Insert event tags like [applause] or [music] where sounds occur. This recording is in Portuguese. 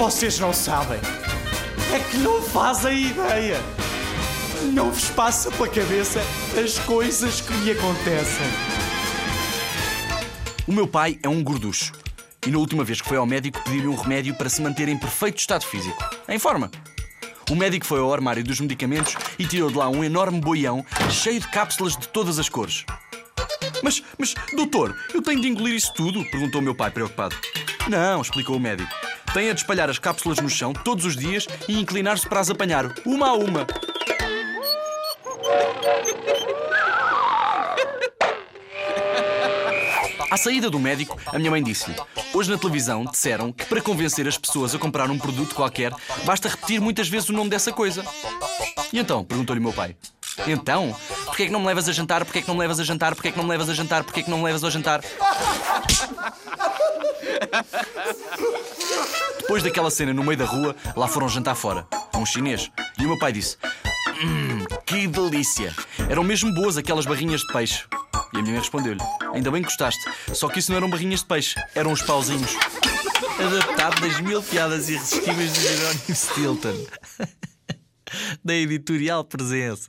Vocês não sabem. É que não fazem ideia. Não vos passa pela cabeça as coisas que me acontecem. O meu pai é um gorducho. E na última vez que foi ao médico pediu-lhe um remédio para se manter em perfeito estado físico. Em forma. O médico foi ao armário dos medicamentos e tirou de lá um enorme boião cheio de cápsulas de todas as cores. Mas, mas, doutor, eu tenho de engolir isso tudo? Perguntou o meu pai preocupado. Não, explicou o médico. Tem a de espalhar as cápsulas no chão todos os dias e inclinar-se para as apanhar, uma a uma. À saída do médico, a minha mãe disse-lhe: Hoje na televisão disseram que para convencer as pessoas a comprar um produto qualquer, basta repetir muitas vezes o nome dessa coisa. E então? perguntou-lhe meu pai. Então? Porquê é que não me levas a jantar? Porquê é que não me levas a jantar? Porquê é que não me levas a jantar? Porquê é que não me levas a jantar? Depois daquela cena no meio da rua, lá foram jantar fora. Um chinês. E o meu pai disse: Hum, que delícia! Eram mesmo boas aquelas barrinhas de peixe. E a minha mãe respondeu-lhe: Ainda bem que gostaste. Só que isso não eram barrinhas de peixe, eram os pauzinhos. Adaptado das mil piadas irresistíveis de Jerónimo Stilton. [laughs] da editorial Presença.